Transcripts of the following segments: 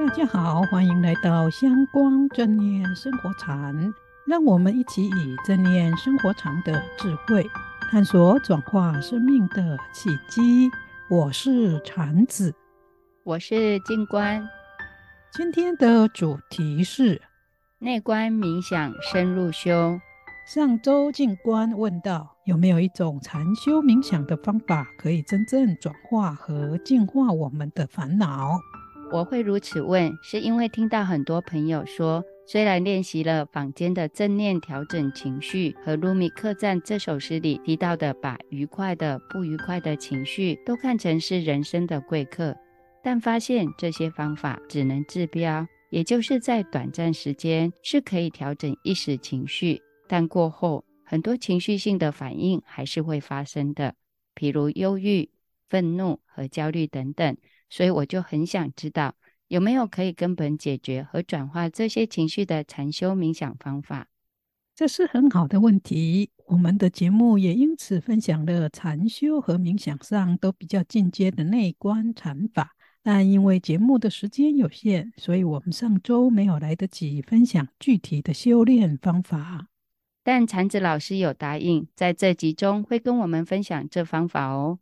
大家好，欢迎来到香光正念生活禅，让我们一起以正念生活禅的智慧，探索转化生命的契机。我是禅子，我是静观。今天的主题是内观冥想深入修。上周静观问到，有没有一种禅修冥想的方法，可以真正转化和净化我们的烦恼？我会如此问，是因为听到很多朋友说，虽然练习了坊间的正念调整情绪和鲁米客栈这首诗里提到的，把愉快的、不愉快的情绪都看成是人生的贵客，但发现这些方法只能治标，也就是在短暂时间是可以调整一时情绪，但过后很多情绪性的反应还是会发生的，譬如忧郁、愤怒和焦虑等等。所以我就很想知道，有没有可以根本解决和转化这些情绪的禅修冥想方法？这是很好的问题。我们的节目也因此分享了禅修和冥想上都比较进阶的内观禅法。但因为节目的时间有限，所以我们上周没有来得及分享具体的修炼方法。但禅子老师有答应，在这集中会跟我们分享这方法哦。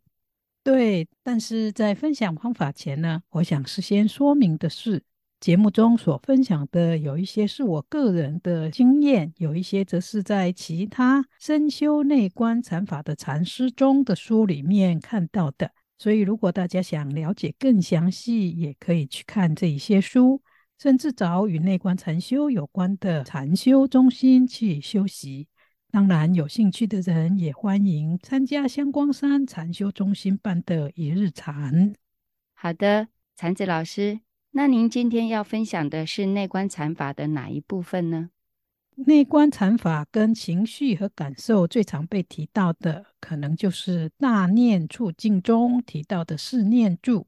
对，但是在分享方法前呢，我想事先说明的是，节目中所分享的有一些是我个人的经验，有一些则是在其他深修内观禅法的禅师中的书里面看到的。所以，如果大家想了解更详细，也可以去看这一些书，甚至找与内观禅修有关的禅修中心去修习。当然，有兴趣的人也欢迎参加香光山禅修中心办的一日禅。好的，禅子老师，那您今天要分享的是内观禅法的哪一部分呢？内观禅法跟情绪和感受最常被提到的，可能就是大念处境中提到的四念住。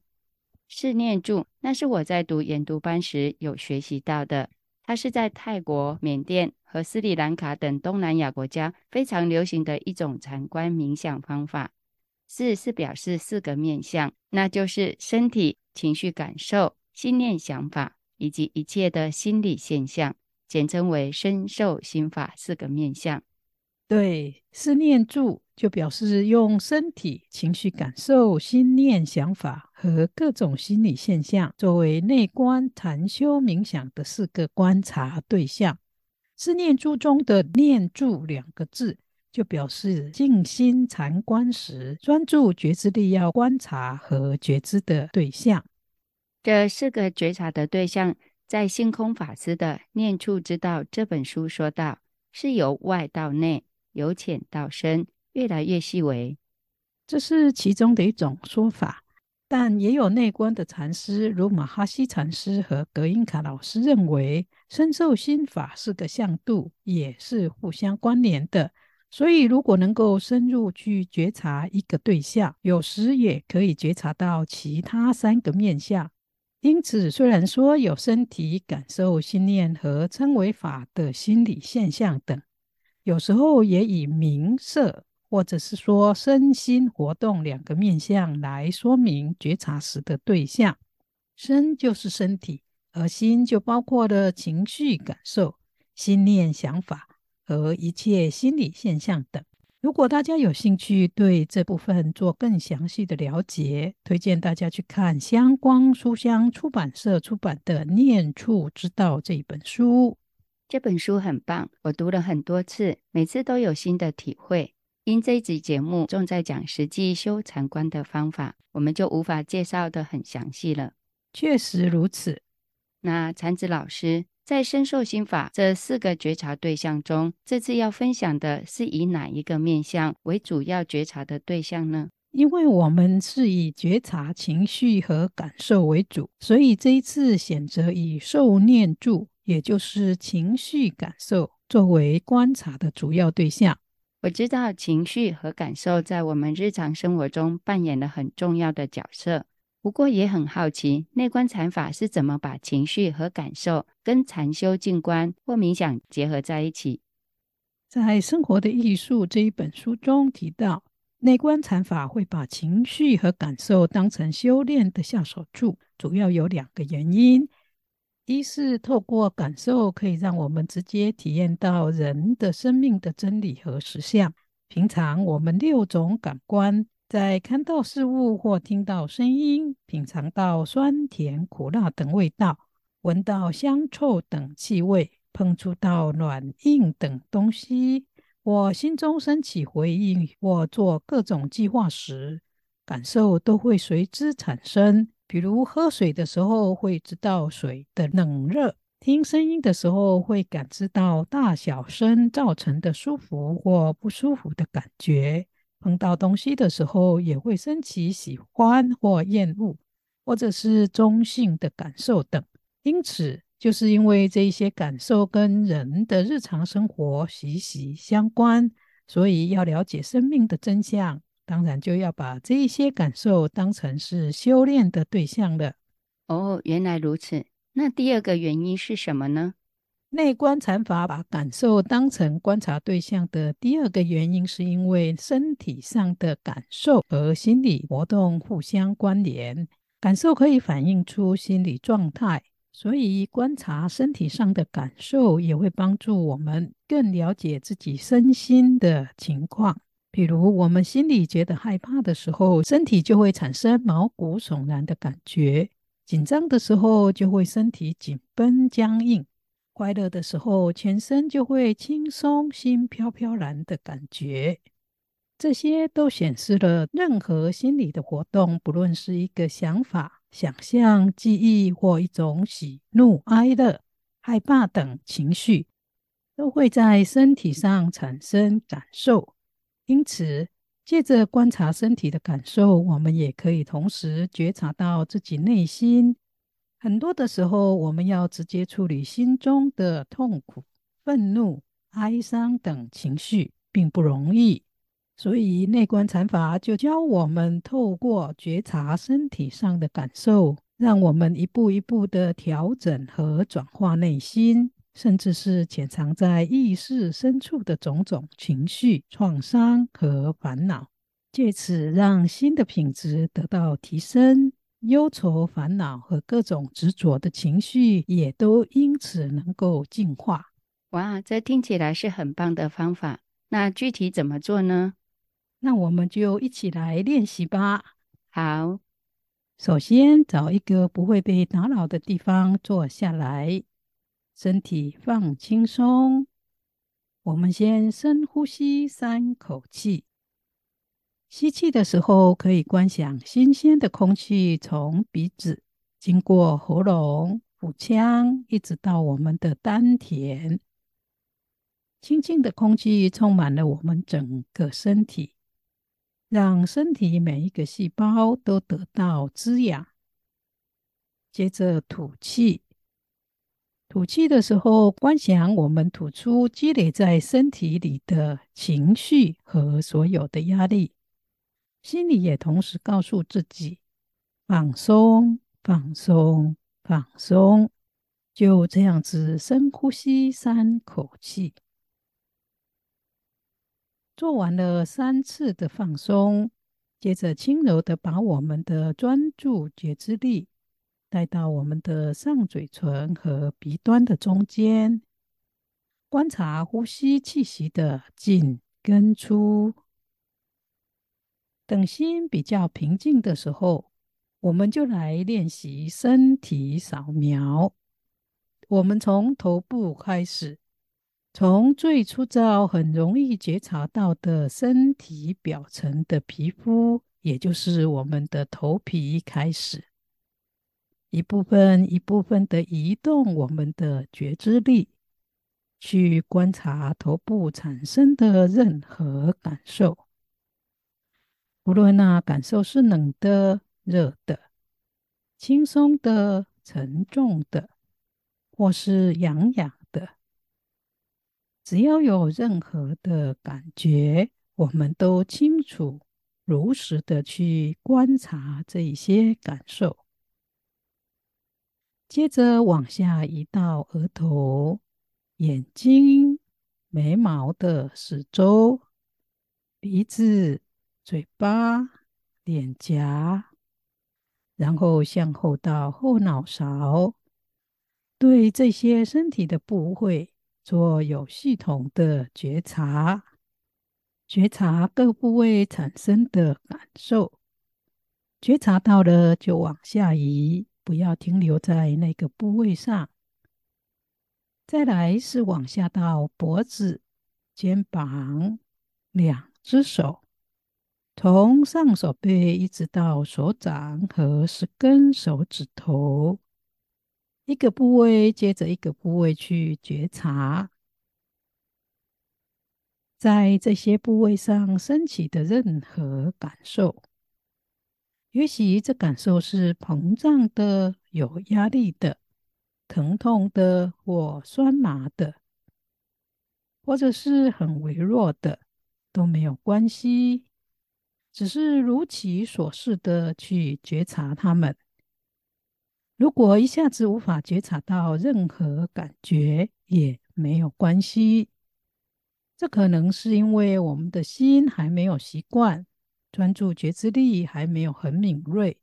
四念住，那是我在读研读班时有学习到的。它是在泰国、缅甸和斯里兰卡等东南亚国家非常流行的一种禅观冥想方法。四是表示四个面向，那就是身体、情绪、感受、心念、想法以及一切的心理现象，简称为身受心法四个面向。对，四念住就表示用身体、情绪、感受、心念、想法和各种心理现象作为内观禅修冥想的四个观察对象。是念珠中的“念住”两个字，就表示静心禅观时专注觉知力要观察和觉知的对象。这四个觉察的对象，在星空法师的《念处之道》这本书说到，是由外到内。由浅到深，越来越细微，这是其中的一种说法。但也有内观的禅师，如马哈希禅师和格印卡老师认为，身受心法是个向度，也是互相关联的。所以，如果能够深入去觉察一个对象，有时也可以觉察到其他三个面向。因此，虽然说有身体感受、心念和称为法的心理现象等。有时候也以名色，或者是说身心活动两个面向来说明觉察时的对象。身就是身体，而心就包括了情绪感受、心念想法和一切心理现象等。如果大家有兴趣对这部分做更详细的了解，推荐大家去看香光书香出版社出版的《念处之道》这一本书。这本书很棒，我读了很多次，每次都有新的体会。因这一集节目重在讲实际修禅观的方法，我们就无法介绍得很详细了。确实如此。那禅子老师在身受心法这四个觉察对象中，这次要分享的是以哪一个面向为主要觉察的对象呢？因为我们是以觉察情绪和感受为主，所以这一次选择以受念住。也就是情绪感受作为观察的主要对象。我知道情绪和感受在我们日常生活中扮演了很重要的角色。不过也很好奇，内观禅法是怎么把情绪和感受跟禅修静观或冥想结合在一起？在《生活的艺术》这一本书中提到，内观禅法会把情绪和感受当成修炼的下手处，主要有两个原因。一是透过感受，可以让我们直接体验到人的生命的真理和实相。平常我们六种感官，在看到事物或听到声音，品尝到酸甜苦辣等味道，闻到香臭等气味，碰触到软硬等东西，或心中升起回应，或做各种计划时，感受都会随之产生。比如喝水的时候会知道水的冷热，听声音的时候会感知到大小声造成的舒服或不舒服的感觉，碰到东西的时候也会升起喜欢或厌恶，或者是中性的感受等。因此，就是因为这些感受跟人的日常生活息息相关，所以要了解生命的真相。当然就要把这一些感受当成是修炼的对象了。哦，原来如此。那第二个原因是什么呢？内观禅法把感受当成观察对象的第二个原因，是因为身体上的感受和心理活动互相关联，感受可以反映出心理状态，所以观察身体上的感受也会帮助我们更了解自己身心的情况。比如，我们心里觉得害怕的时候，身体就会产生毛骨悚然的感觉；紧张的时候，就会身体紧绷僵硬；快乐的时候，全身就会轻松、心飘飘然的感觉。这些都显示了，任何心理的活动，不论是一个想法、想象、记忆，或一种喜怒哀乐、害怕等情绪，都会在身体上产生感受。因此，借着观察身体的感受，我们也可以同时觉察到自己内心。很多的时候，我们要直接处理心中的痛苦、愤怒、哀伤等情绪，并不容易。所以，内观禅法就教我们透过觉察身体上的感受，让我们一步一步的调整和转化内心。甚至是潜藏在意识深处的种种情绪、创伤和烦恼，借此让心的品质得到提升，忧愁、烦恼和各种执着的情绪也都因此能够净化。哇，这听起来是很棒的方法。那具体怎么做呢？那我们就一起来练习吧。好，首先找一个不会被打扰的地方坐下来。身体放轻松，我们先深呼吸三口气。吸气的时候，可以观想新鲜的空气从鼻子经过喉咙、腹腔，一直到我们的丹田。清静的空气充满了我们整个身体，让身体每一个细胞都得到滋养。接着吐气。吐气的时候，观想我们吐出积累在身体里的情绪和所有的压力，心里也同时告诉自己：放松，放松，放松。就这样子深呼吸三口气，做完了三次的放松，接着轻柔的把我们的专注觉知力。带到我们的上嘴唇和鼻端的中间，观察呼吸气息的进跟出。等心比较平静的时候，我们就来练习身体扫描。我们从头部开始，从最粗糙、很容易觉察到的身体表层的皮肤，也就是我们的头皮开始。一部分一部分的移动我们的觉知力，去观察头部产生的任何感受，无论那感受是冷的、热的、轻松的、沉重的，或是痒痒的，只要有任何的感觉，我们都清楚、如实的去观察这一些感受。接着往下移到额头、眼睛、眉毛的四周、鼻子、嘴巴、脸颊，然后向后到后脑勺、对这些身体的部位做有系统的觉察，觉察各部位产生的感受，觉察到了就往下移，不要停留在那个部位上。再来是往下到脖子、肩膀、两只手，从上手背一直到手掌和十根手指头，一个部位接着一个部位去觉察，在这些部位上升起的任何感受，也许这感受是膨胀的、有压力的。疼痛的或酸麻的，或者是很微弱的，都没有关系，只是如其所示的去觉察它们。如果一下子无法觉察到任何感觉，也没有关系，这可能是因为我们的心还没有习惯，专注觉知力还没有很敏锐。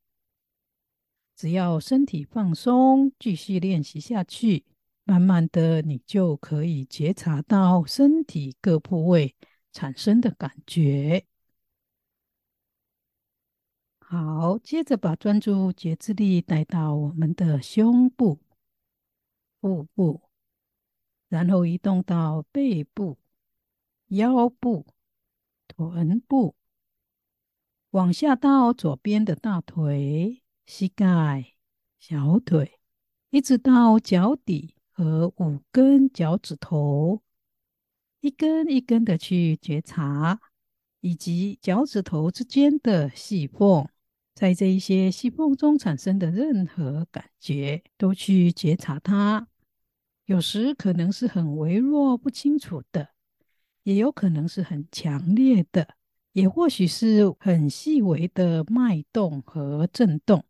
只要身体放松，继续练习下去，慢慢的，你就可以觉察到身体各部位产生的感觉。好，接着把专注觉知力带到我们的胸部、腹部，然后移动到背部、腰部、臀部，往下到左边的大腿。膝盖、小腿，一直到脚底和五根脚趾头，一根一根的去觉察，以及脚趾头之间的细缝，在这一些细缝中产生的任何感觉，都去觉察它。有时可能是很微弱、不清楚的，也有可能是很强烈的，也或许是很细微的脉动和震动。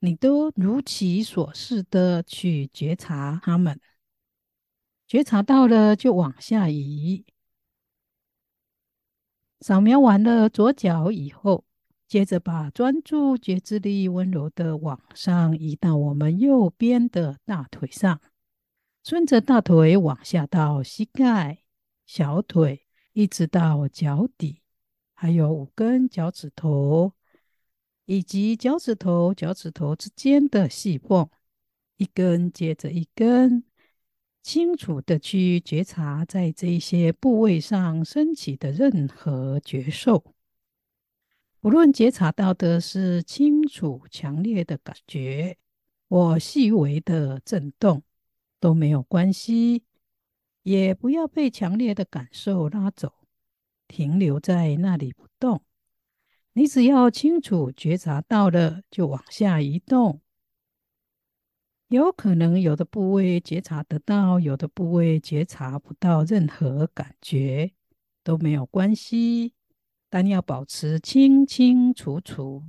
你都如其所示的去觉察它们，觉察到了就往下移。扫描完了左脚以后，接着把专注觉知力温柔的往上移到我们右边的大腿上，顺着大腿往下到膝盖、小腿，一直到脚底，还有五根脚趾头。以及脚趾头、脚趾头之间的细缝，一根接着一根，清楚的去觉察在这些部位上升起的任何觉受，无论觉察到的是清楚强烈的感觉或细微的震动，都没有关系，也不要被强烈的感受拉走，停留在那里不动。你只要清楚觉察到了，就往下移动。有可能有的部位觉察得到，有的部位觉察不到任何感觉，都没有关系。但要保持清清楚楚，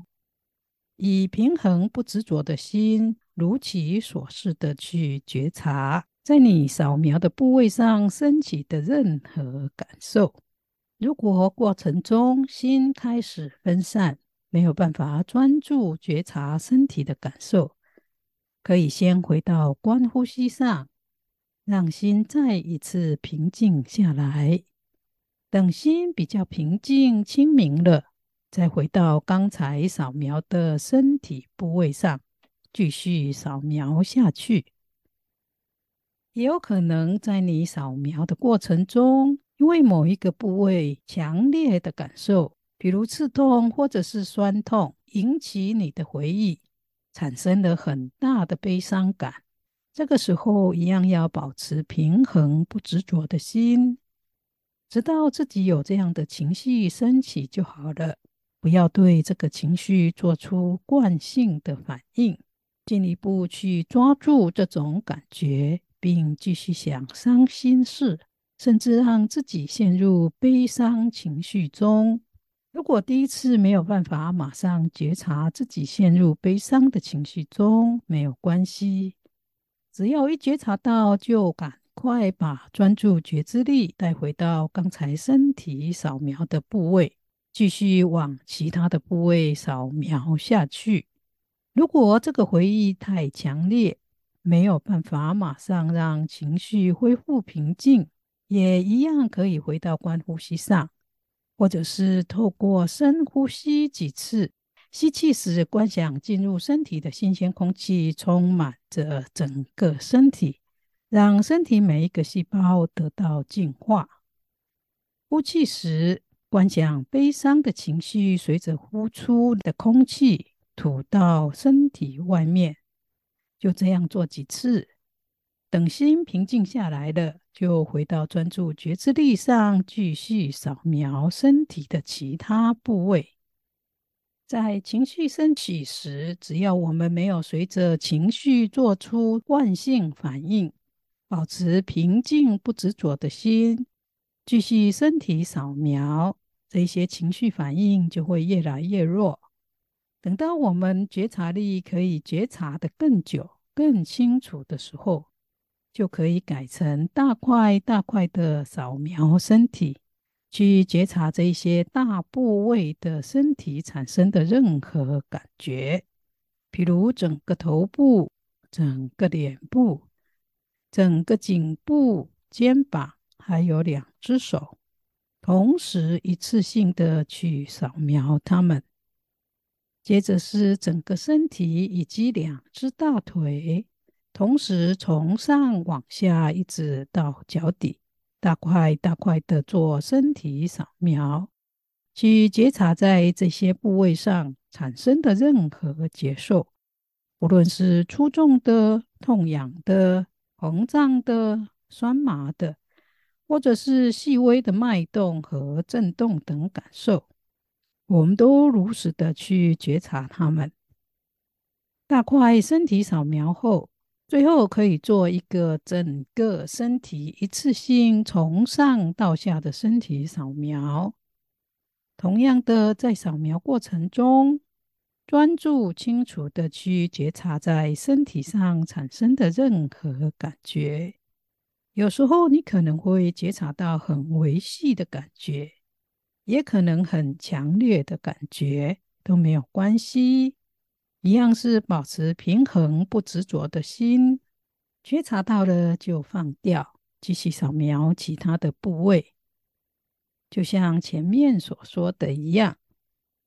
以平衡不执着的心，如其所示的去觉察，在你扫描的部位上升起的任何感受。如果过程中心开始分散，没有办法专注觉察身体的感受，可以先回到观呼吸上，让心再一次平静下来。等心比较平静、清明了，再回到刚才扫描的身体部位上，继续扫描下去。也有可能在你扫描的过程中，因为某一个部位强烈的感受，比如刺痛或者是酸痛，引起你的回忆，产生了很大的悲伤感。这个时候一样要保持平衡不执着的心，直到自己有这样的情绪升起就好了。不要对这个情绪做出惯性的反应，进一步去抓住这种感觉，并继续想伤心事。甚至让自己陷入悲伤情绪中。如果第一次没有办法马上觉察自己陷入悲伤的情绪中，没有关系。只要一觉察到，就赶快把专注觉知力带回到刚才身体扫描的部位，继续往其他的部位扫描下去。如果这个回忆太强烈，没有办法马上让情绪恢复平静，也一样可以回到观呼吸上，或者是透过深呼吸几次，吸气时观想进入身体的新鲜空气充满着整个身体，让身体每一个细胞得到净化；呼气时观想悲伤的情绪随着呼出的空气吐到身体外面。就这样做几次，等心平静下来了，就回到专注觉知力上，继续扫描身体的其他部位。在情绪升起时，只要我们没有随着情绪做出惯性反应，保持平静不执着的心，继续身体扫描，这些情绪反应就会越来越弱。等到我们觉察力可以觉察得更久、更清楚的时候，就可以改成大块大块的扫描身体，去觉察这些大部位的身体产生的任何感觉，譬如整个头部、整个脸部、整个颈部、肩膀，还有两只手，同时一次性的去扫描它们。接着是整个身体以及两只大腿，同时从上往下一直到脚底，大块大块的做身体扫描，去觉察在这些部位上产生的任何觉受，无论是粗重的、痛痒的、膨胀的、酸麻的，或者是细微的脉动和震动等感受。我们都如实的去觉察它们。大块身体扫描后，最后可以做一个整个身体一次性从上到下的身体扫描。同样的，在扫描过程中，专注清楚的去觉察在身体上产生的任何感觉。有时候你可能会觉察到很微细的感觉。也可能很强烈的感觉都没有关系，一样是保持平衡不执着的心，觉察到了就放掉，继续扫描其他的部位。就像前面所说的一样，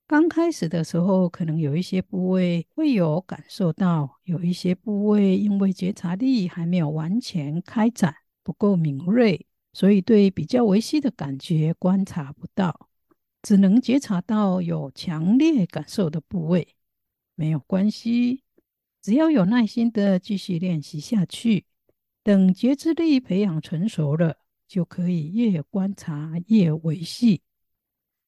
刚开始的时候，可能有一些部位会有感受到，有一些部位因为觉察力还没有完全开展，不够敏锐，所以对比较微细的感觉观察不到。只能觉察到有强烈感受的部位，没有关系，只要有耐心的继续练习下去，等觉知力培养成熟了，就可以越观察越维系。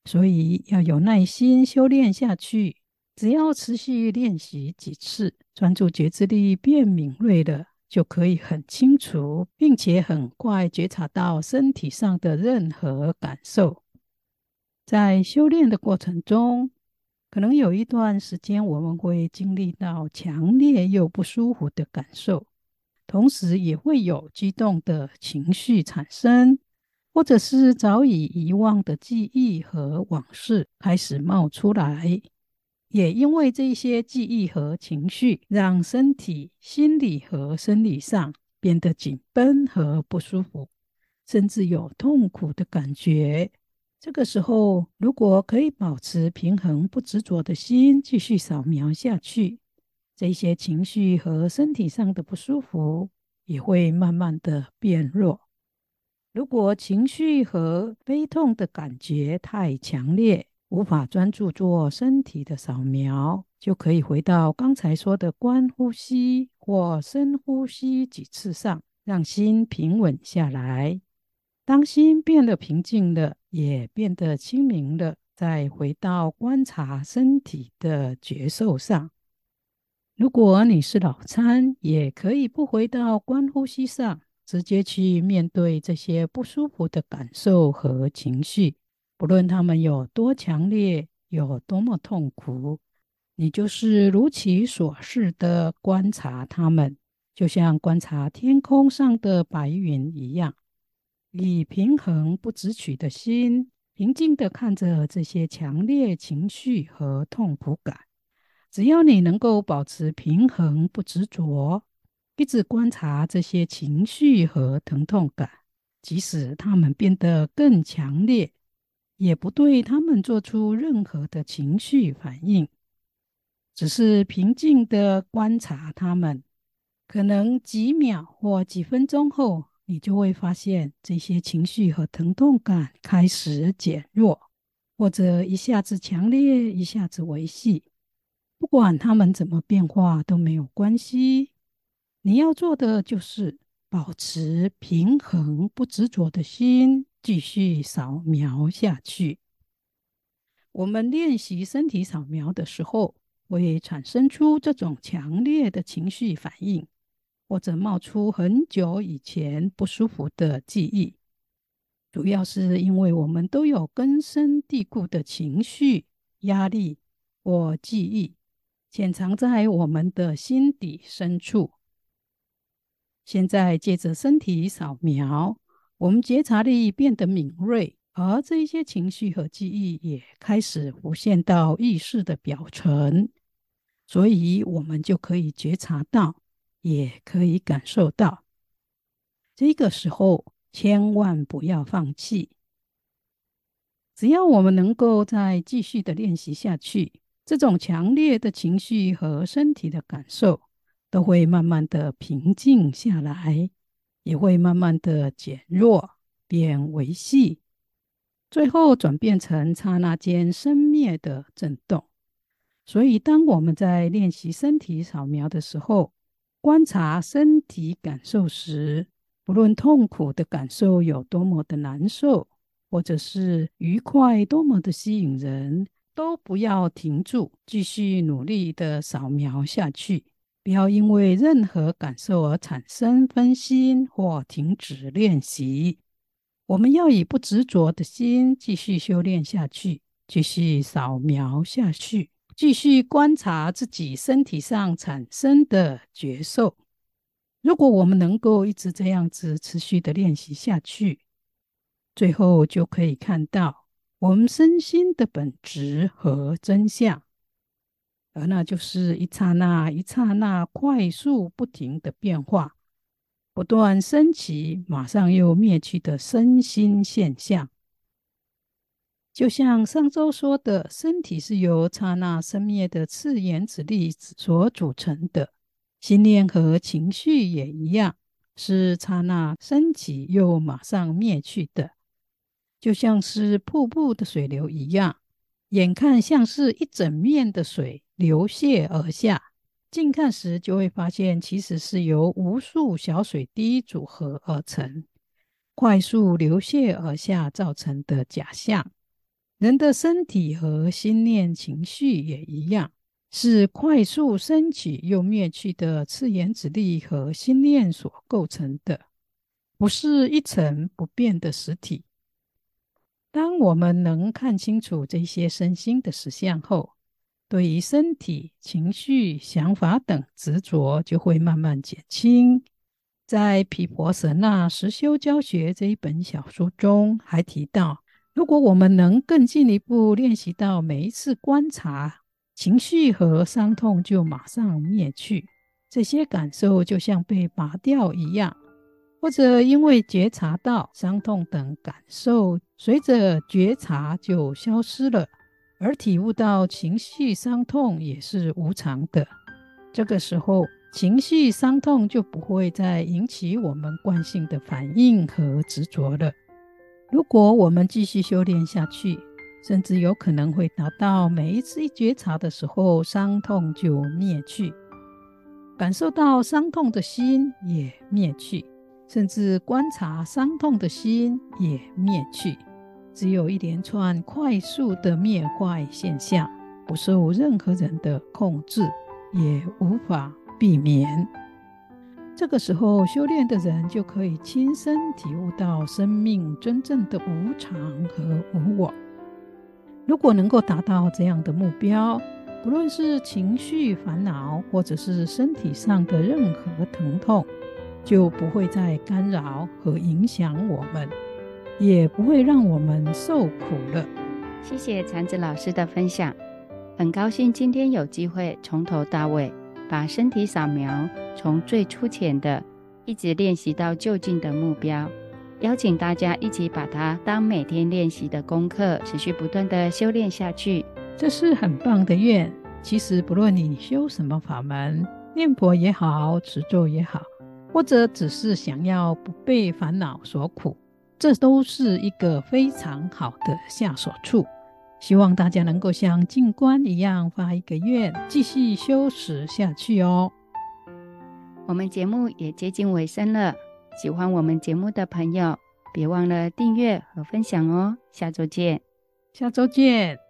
所以要有耐心修炼下去，只要持续练习几次，专注觉知力变敏锐了，就可以很清楚，并且很快觉察到身体上的任何感受。在修炼的过程中，可能有一段时间我们会经历到强烈又不舒服的感受，同时也会有激动的情绪产生，或者是早已遗忘的记忆和往事开始冒出来。也因为这些记忆和情绪，让身体、心理和生理上变得紧绷和不舒服，甚至有痛苦的感觉。这个时候，如果可以保持平衡不执着的心，继续扫描下去，这些情绪和身体上的不舒服也会慢慢的变弱。如果情绪和悲痛的感觉太强烈，无法专注做身体的扫描，就可以回到刚才说的观呼吸或深呼吸几次上，让心平稳下来。当心变得平静了，也变得清明了，再回到观察身体的觉受上。如果你是脑参，也可以不回到观呼吸上，直接去面对这些不舒服的感受和情绪，不论他们有多强烈，有多么痛苦，你就是如其所示的观察他们，就像观察天空上的白云一样。以平衡不执取的心，平静地看着这些强烈情绪和痛苦感。只要你能够保持平衡不执着，一直观察这些情绪和疼痛感，即使它们变得更强烈，也不对它们做出任何的情绪反应，只是平静地观察它们。可能几秒或几分钟后，你就会发现这些情绪和疼痛感开始减弱，或者一下子强烈，一下子维系。不管它们怎么变化都没有关系。你要做的就是保持平衡、不执着的心，继续扫描下去。我们练习身体扫描的时候，会产生出这种强烈的情绪反应。或者冒出很久以前不舒服的记忆，主要是因为我们都有根深蒂固的情绪、压力或记忆，潜藏在我们的心底深处。现在借着身体扫描，我们觉察力变得敏锐，而这一些情绪和记忆也开始浮现到意识的表层，所以我们就可以觉察到。也可以感受到，这个时候千万不要放弃。只要我们能够再继续的练习下去，这种强烈的情绪和身体的感受都会慢慢的平静下来，也会慢慢的减弱，变微细，最后转变成刹那间生灭的震动。所以，当我们在练习身体扫描的时候，观察身体感受时，不论痛苦的感受有多么的难受，或者是愉快多么的吸引人，都不要停住，继续努力的扫描下去。不要因为任何感受而产生分心或停止练习。我们要以不执着的心继续修炼下去，继续扫描下去。继续观察自己身体上产生的觉受。如果我们能够一直这样子持续的练习下去，最后就可以看到我们身心的本质和真相，而那就是一刹那一刹那快速不停的变化，不断升起，马上又灭去的身心现象。就像上周说的，身体是由刹那生灭的次原子粒子所组成的，心念和情绪也一样，是刹那升起又马上灭去的。就像是瀑布的水流一样，眼看像是一整面的水流泻而下，近看时就会发现其实是由无数小水滴组合而成，快速流泻而下造成的假象。人的身体和心念、情绪也一样，是快速升起又灭去的次原子力和心念所构成的，不是一成不变的实体。当我们能看清楚这些身心的实相后，对于身体、情绪、想法等执着就会慢慢减轻。在《毗婆舍那实修教学》这一本小书中，还提到。如果我们能更进一步练习到每一次观察情绪和伤痛就马上灭去，这些感受就像被拔掉一样，或者因为觉察到伤痛等感受随着觉察就消失了，而体悟到情绪伤痛也是无常的，这个时候情绪伤痛就不会再引起我们惯性的反应和执着了。如果我们继续修炼下去，甚至有可能会达到每一次一觉察的时候，伤痛就灭去，感受到伤痛的心也灭去，甚至观察伤痛的心也灭去，只有一连串快速的灭坏现象，不受任何人的控制，也无法避免。这个时候，修炼的人就可以亲身体悟到生命真正的无常和无我。如果能够达到这样的目标，不论是情绪烦恼，或者是身体上的任何疼痛，就不会再干扰和影响我们，也不会让我们受苦了。谢谢禅子老师的分享，很高兴今天有机会从头到尾。把身体扫描从最粗浅的，一直练习到就近的目标。邀请大家一起把它当每天练习的功课，持续不断的修炼下去。这是很棒的愿。其实不论你修什么法门，念佛也好，持咒也好，或者只是想要不被烦恼所苦，这都是一个非常好的下手处。希望大家能够像静观一样发一个愿，继续修持下去哦。我们节目也接近尾声了，喜欢我们节目的朋友，别忘了订阅和分享哦。下周见，下周见。